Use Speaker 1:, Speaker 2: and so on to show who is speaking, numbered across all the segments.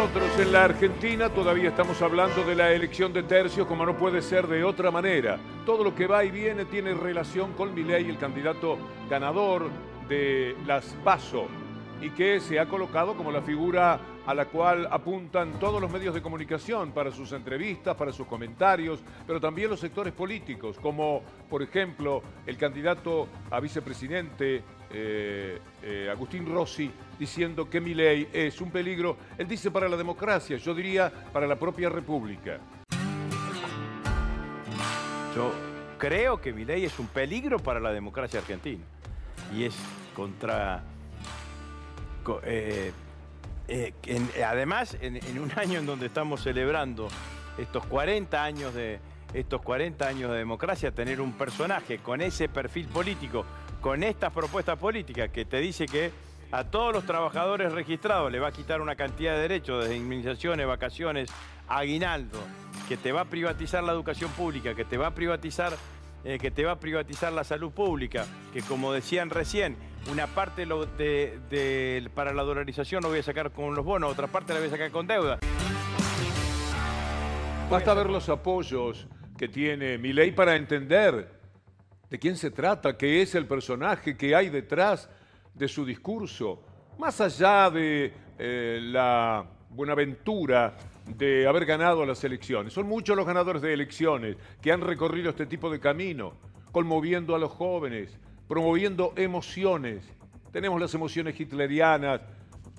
Speaker 1: nosotros en la Argentina todavía estamos hablando de la elección de tercios como no puede ser de otra manera. Todo lo que va y viene tiene relación con Milei, el candidato ganador de las PASO y que se ha colocado como la figura a la cual apuntan todos los medios de comunicación para sus entrevistas, para sus comentarios, pero también los sectores políticos, como por ejemplo el candidato a vicepresidente eh, eh, Agustín Rossi diciendo que mi ley es un peligro, él dice para la democracia, yo diría para la propia república.
Speaker 2: Yo creo que mi ley es un peligro para la democracia argentina y es contra... Eh, además, en, en, un año en donde estamos celebrando estos 40 años de estos 40 años de democracia, tener un personaje con ese perfil político con estas propuestas políticas que te dice que a todos los trabajadores registrados le va a quitar una cantidad de derechos, desde indemnizaciones, vacaciones, aguinaldo, que te va a privatizar la educación pública, que te va a privatizar, eh, que te va a privatizar la salud pública, que como decían recién, una parte de, para la dolarización lo voy a sacar con los bonos, otra parte la voy a sacar con deuda.
Speaker 1: Basta ver los apoyos que tiene mi ley para entender de quién se trata, qué es el personaje que hay detrás de su discurso, más allá de eh, la buenaventura de haber ganado las elecciones. Son muchos los ganadores de elecciones que han recorrido este tipo de camino, conmoviendo a los jóvenes, promoviendo emociones. Tenemos las emociones hitlerianas,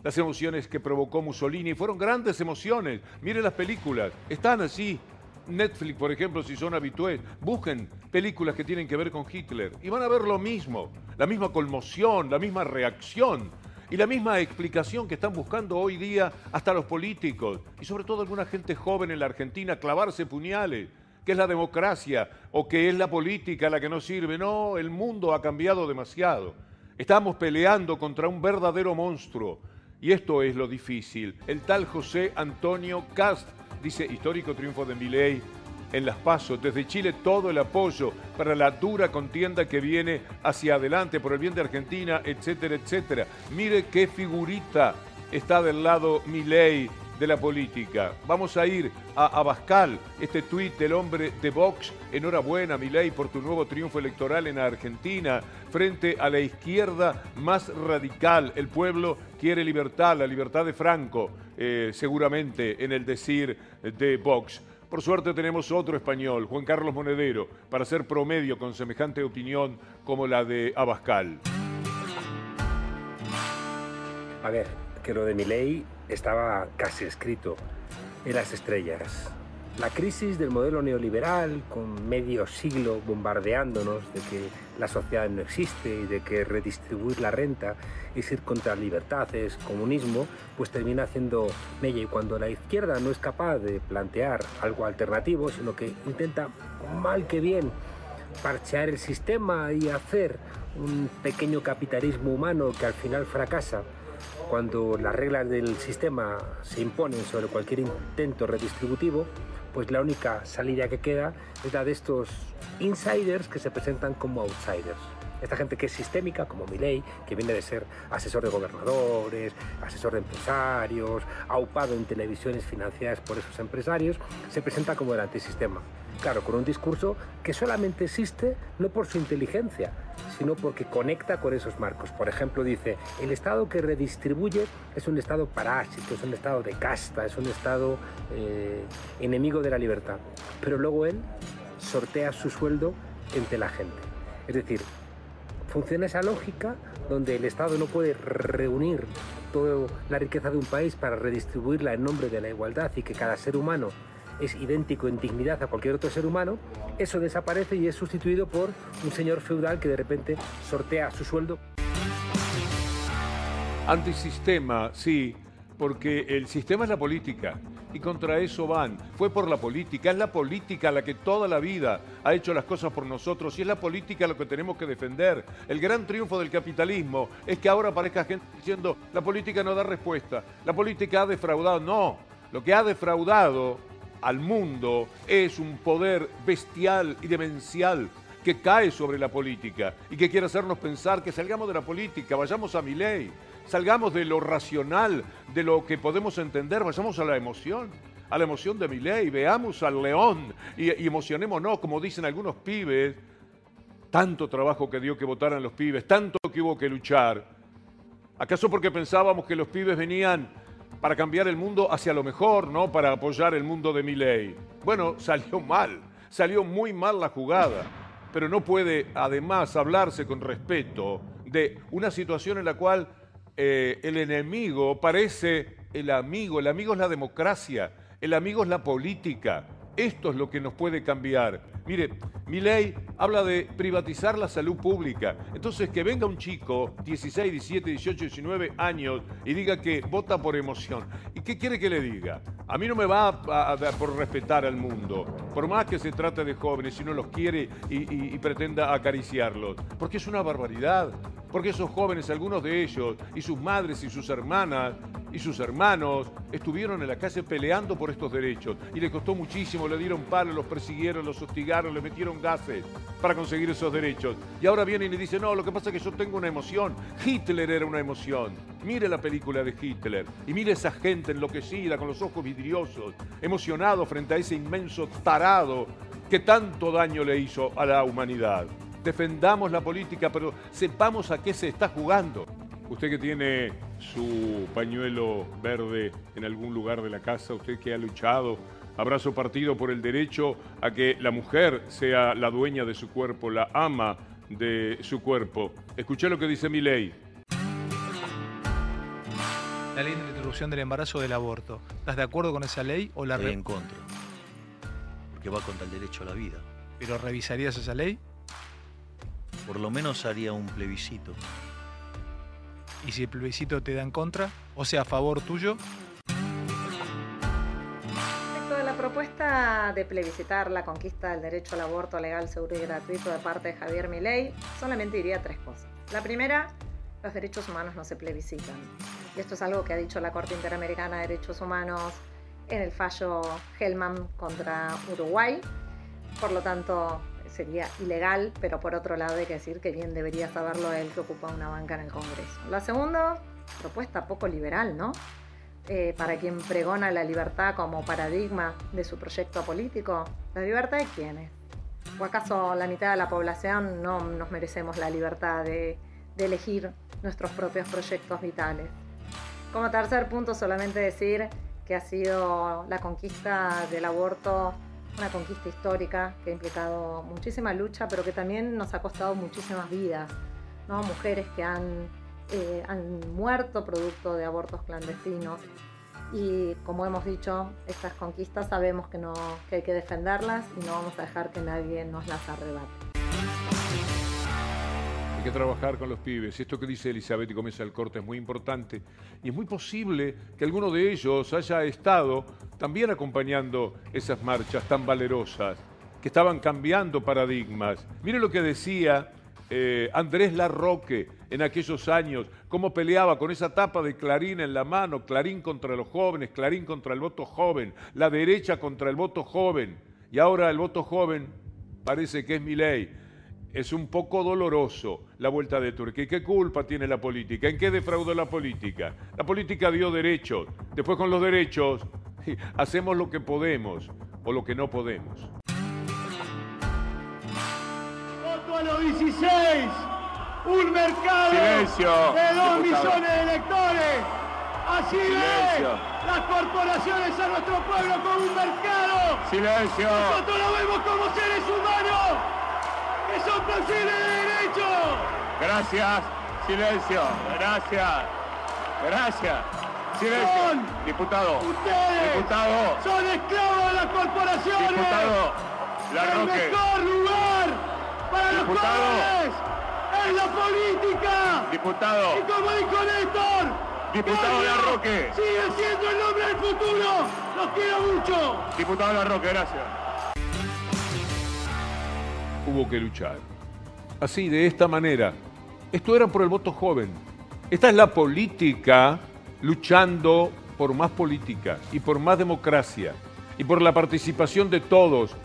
Speaker 1: las emociones que provocó Mussolini, fueron grandes emociones. Miren las películas, están así Netflix, por ejemplo, si son habitués, busquen películas que tienen que ver con Hitler y van a ver lo mismo, la misma conmoción, la misma reacción y la misma explicación que están buscando hoy día hasta los políticos y sobre todo alguna gente joven en la Argentina clavarse puñales, que es la democracia o que es la política la que no sirve. No, el mundo ha cambiado demasiado. Estamos peleando contra un verdadero monstruo y esto es lo difícil. El tal José Antonio Cast dice histórico triunfo de Milei en las pasos. Desde Chile todo el apoyo para la dura contienda que viene hacia adelante por el bien de Argentina, etcétera, etcétera. Mire qué figurita está del lado Milei de la política. Vamos a ir a Abascal, este tuit del hombre de Vox. Enhorabuena, Milei, por tu nuevo triunfo electoral en Argentina frente a la izquierda más radical. El pueblo quiere libertad, la libertad de Franco, eh, seguramente en el decir de Vox. Por suerte tenemos otro español, Juan Carlos Monedero, para ser promedio con semejante opinión como la de Abascal.
Speaker 3: A ver, que lo de Milei estaba casi escrito en las estrellas. La crisis del modelo neoliberal, con medio siglo bombardeándonos de que la sociedad no existe y de que redistribuir la renta es ir contra libertades, comunismo, pues termina haciendo mella. Y cuando la izquierda no es capaz de plantear algo alternativo, sino que intenta, mal que bien, parchear el sistema y hacer un pequeño capitalismo humano que al final fracasa, cuando las reglas del sistema se imponen sobre cualquier intento redistributivo, pues la única salida que queda es la de estos insiders que se presentan como outsiders. Esta gente que es sistémica, como Milei, que viene de ser asesor de gobernadores, asesor de empresarios, aupado en televisiones financiadas por esos empresarios, se presenta como el antisistema. Claro, con un discurso que solamente existe no por su inteligencia, sino porque conecta con esos marcos. Por ejemplo, dice, el Estado que redistribuye es un Estado parásito, es un Estado de casta, es un Estado eh, enemigo de la libertad. Pero luego él sortea su sueldo entre la gente. Es decir, funciona esa lógica donde el Estado no puede reunir toda la riqueza de un país para redistribuirla en nombre de la igualdad y que cada ser humano es idéntico en dignidad a cualquier otro ser humano, eso desaparece y es sustituido por un señor feudal que de repente sortea su sueldo.
Speaker 1: Antisistema, sí, porque el sistema es la política y contra eso van. Fue por la política, es la política la que toda la vida ha hecho las cosas por nosotros y es la política lo que tenemos que defender. El gran triunfo del capitalismo es que ahora aparezca gente diciendo la política no da respuesta, la política ha defraudado. No, lo que ha defraudado al mundo es un poder bestial y demencial que cae sobre la política y que quiere hacernos pensar que salgamos de la política, vayamos a mi ley, salgamos de lo racional, de lo que podemos entender, vayamos a la emoción, a la emoción de mi ley, veamos al león y, y emocionémonos, como dicen algunos pibes, tanto trabajo que dio que votaran los pibes, tanto que hubo que luchar. ¿Acaso porque pensábamos que los pibes venían para cambiar el mundo hacia lo mejor, no para apoyar el mundo de mi ley? Bueno, salió mal, salió muy mal la jugada, pero no puede además hablarse con respeto de una situación en la cual eh, el enemigo parece el amigo, el amigo es la democracia, el amigo es la política. Esto es lo que nos puede cambiar. Mire, mi ley habla de privatizar la salud pública. Entonces, que venga un chico, 16, 17, 18, 19 años, y diga que vota por emoción. ¿Y qué quiere que le diga? A mí no me va a, dar por respetar al mundo, por más que se trate de jóvenes, si no los quiere y pretenda acariciarlos. Porque es una barbaridad. Porque esos jóvenes, algunos de ellos, y sus madres y sus hermanas, y sus hermanos estuvieron en la calle peleando por estos derechos y le costó muchísimo, le dieron palos, los persiguieron, los hostigaron, le metieron gases para conseguir esos derechos. Y ahora vienen y dicen, no, lo que pasa es que yo tengo una emoción. Hitler era una emoción. Mire la película de Hitler y mire esa gente enloquecida, con los ojos vidriosos, emocionado frente a ese inmenso tarado que tanto daño le hizo a la humanidad. Defendamos la política, pero sepamos a qué se está jugando. Usted que tiene su pañuelo verde en algún lugar de la casa, usted que ha luchado, habrá su partido por el derecho a que la mujer sea la dueña de su cuerpo, la ama de su cuerpo. Escuché lo que dice mi ley.
Speaker 4: La ley de interrupción del embarazo o del aborto. ¿Estás de acuerdo con esa ley o la
Speaker 5: Estoy en contra. Porque va contra el derecho a la vida.
Speaker 4: ¿Pero revisarías esa ley?
Speaker 5: Por lo menos haría un plebiscito
Speaker 4: y si el plebiscito te da en contra, o sea, a favor tuyo.
Speaker 6: Respecto de la propuesta de plebiscitar la conquista del derecho al aborto legal, seguro y gratuito de parte de Javier Milei, solamente diría tres cosas. La primera, los derechos humanos no se plebiscitan. Y esto es algo que ha dicho la Corte Interamericana de Derechos Humanos en el fallo Hellman contra Uruguay. Por lo tanto, sería ilegal, pero por otro lado hay que decir que bien debería saberlo él que ocupa una banca en el Congreso. La segunda, propuesta poco liberal, ¿no? Eh, para quien pregona la libertad como paradigma de su proyecto político, ¿la libertad de quiénes? ¿O acaso la mitad de la población no nos merecemos la libertad de, de elegir nuestros propios proyectos vitales? Como tercer punto, solamente decir que ha sido la conquista del aborto una conquista histórica que ha implicado muchísima lucha, pero que también nos ha costado muchísimas vidas, ¿no? mujeres que han, eh, han muerto producto de abortos clandestinos. Y como hemos dicho, estas conquistas sabemos que, no, que hay que defenderlas y no vamos a dejar que nadie nos las arrebate.
Speaker 1: Hay que trabajar con los pibes. Esto que dice Elizabeth y comienza el corte es muy importante. Y es muy posible que alguno de ellos haya estado también acompañando esas marchas tan valerosas, que estaban cambiando paradigmas. Mire lo que decía eh, Andrés Larroque en aquellos años, cómo peleaba con esa tapa de Clarín en la mano, Clarín contra los jóvenes, Clarín contra el voto joven, la derecha contra el voto joven. Y ahora el voto joven parece que es mi ley es un poco doloroso la vuelta de Turquía. ¿Qué culpa tiene la política? ¿En qué defraudó la política? La política dio derechos. Después con los derechos hacemos lo que podemos o lo que no podemos.
Speaker 7: Voto a los 16. Un mercado de 2 millones de electores. Así ve las corporaciones a nuestro pueblo como un mercado.
Speaker 2: Silencio.
Speaker 7: Nosotros lo vemos como seres humanos de derecho.
Speaker 2: Gracias, silencio, gracias, gracias. Silencio.
Speaker 7: Son
Speaker 2: diputado.
Speaker 7: Ustedes
Speaker 2: diputado.
Speaker 7: son esclavos de las corporaciones.
Speaker 2: Diputado. La
Speaker 7: El
Speaker 2: Roque.
Speaker 7: mejor lugar para
Speaker 2: Diputado.
Speaker 7: los jóvenes es la política.
Speaker 2: Diputado.
Speaker 7: Y como dijo Néstor,
Speaker 2: Diputado
Speaker 7: Bolio
Speaker 2: La Roque.
Speaker 7: Sigue siendo el nombre del futuro. Los quiero mucho.
Speaker 2: Diputado La Roque, gracias.
Speaker 1: hubo que luchar. Así, de esta manera. Esto era por el voto joven. Esta es la política luchando por más política y por más democracia y por la participación de todos.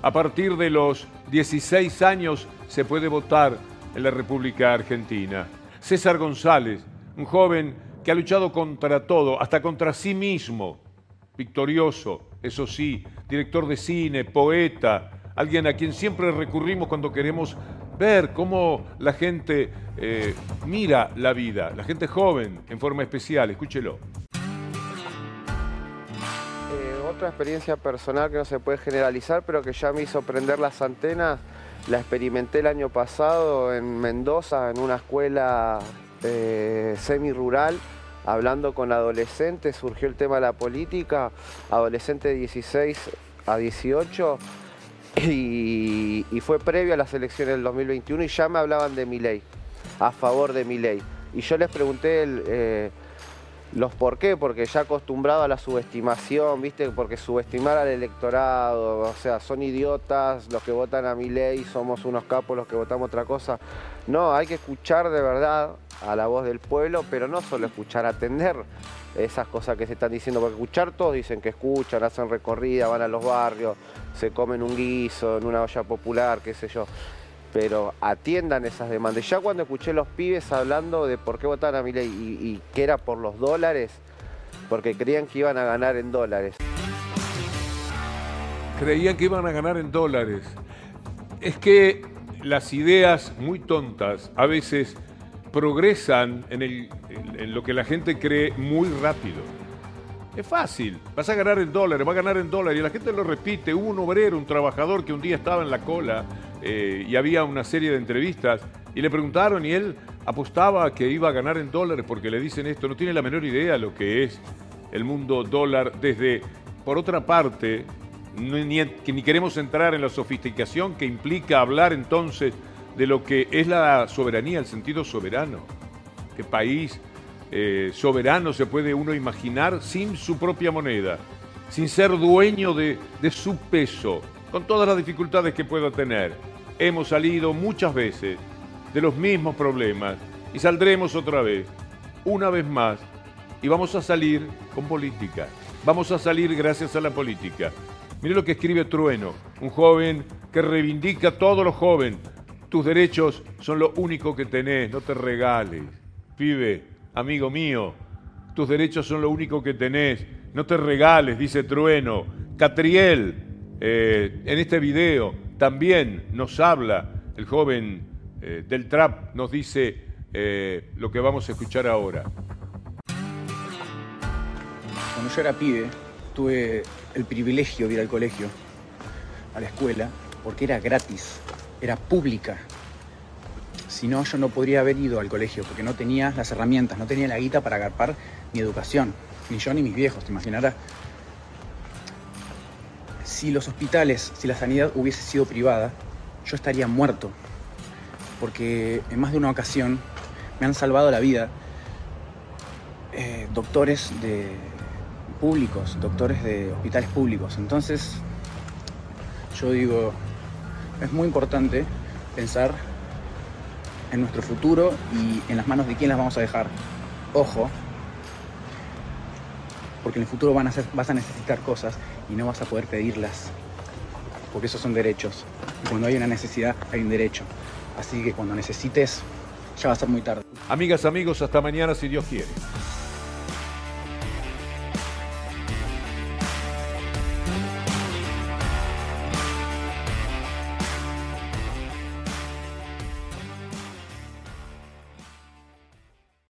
Speaker 1: A partir de los 16 años se puede votar en la República Argentina. César González, un joven que ha luchado contra todo, hasta contra sí mismo, victorioso, eso sí, director de cine, poeta, alguien a quien siempre recurrimos cuando queremos ver cómo la gente eh, mira la vida, la gente joven en forma especial. Escúchelo.
Speaker 8: Eh, otra experiencia personal que no se puede generalizar, pero que ya me hizo prender las antenas, la experimenté el año pasado en Mendoza, en una escuela eh, semi-rural, hablando con adolescentes, surgió el tema de la política, adolescente de 16 a 18, y, fue previo a las elecciones del 2021 y ya me hablaban de mi ley, a favor de mi ley. Y yo les pregunté eh, los por qué, porque ya acostumbrado a la subestimación, ¿viste? Porque subestimar al electorado, o sea, son idiotas los que votan a mi ley, somos unos capos los que votamos otra cosa. No, hay que escuchar de verdad a la voz del pueblo, pero no solo escuchar, atender esas cosas que se están diciendo, porque escuchar todos dicen que escuchan, hacen recorrida, van a los barrios, se comen un guiso en una olla popular, qué sé yo. Pero atiendan esas demandas. Ya cuando escuché los pibes hablando de por qué votaban a mi ley y, y que era por los dólares, porque creían que iban a ganar en dólares.
Speaker 1: Creían que iban a ganar en dólares. Es que las ideas muy tontas a veces progresan en, lo que la gente cree muy rápido. Es fácil, vas a ganar en dólares, va a ganar en dólares y la gente lo repite. Hubo un obrero, un trabajador que un día estaba en la cola eh, y había una serie de entrevistas y le preguntaron y él apostaba que iba a ganar en dólares porque le dicen esto, no tiene la menor idea lo que es el mundo dólar desde, por otra parte, ni, ni queremos entrar en la sofisticación que implica hablar entonces de lo que es la soberanía, el sentido soberano. ¿Qué país eh, soberano se puede uno imaginar sin su propia moneda, sin ser dueño de, su peso, con todas las dificultades que pueda tener? Hemos salido muchas veces de los mismos problemas y saldremos otra vez, una vez más, y vamos a salir con política. Vamos a salir gracias a la política. Mire lo que escribe Trueno, un joven que reivindica todo lo joven, tus derechos son lo único que tenés, no te regales. Pibe, amigo mío, tus derechos son lo único que tenés, no te regales, dice Trueno. Catriel, eh, en este video también nos habla, el joven eh, del trap nos dice eh, lo que vamos a escuchar ahora.
Speaker 9: Cuando yo era pibe, tuve el privilegio de ir al colegio, a la escuela, porque era gratis era pública. Si no, yo no podría haber ido al colegio porque no tenía las herramientas, no tenía la guita para agarpar mi educación, ni yo ni mis viejos, te imaginarás. Si los hospitales, si la sanidad hubiese sido privada, yo estaría muerto. Porque en más de una ocasión me han salvado la vida eh, doctores de públicos, doctores de hospitales públicos. Entonces, yo digo, es muy importante pensar en nuestro futuro y en las manos de quién las vamos a dejar. Ojo, porque en el futuro van a vas a necesitar cosas y no vas a poder pedirlas, porque esos son derechos. Y cuando hay una necesidad, hay un derecho. Así que cuando necesites, ya va a ser muy tarde.
Speaker 1: Amigas, amigos, hasta mañana si Dios quiere.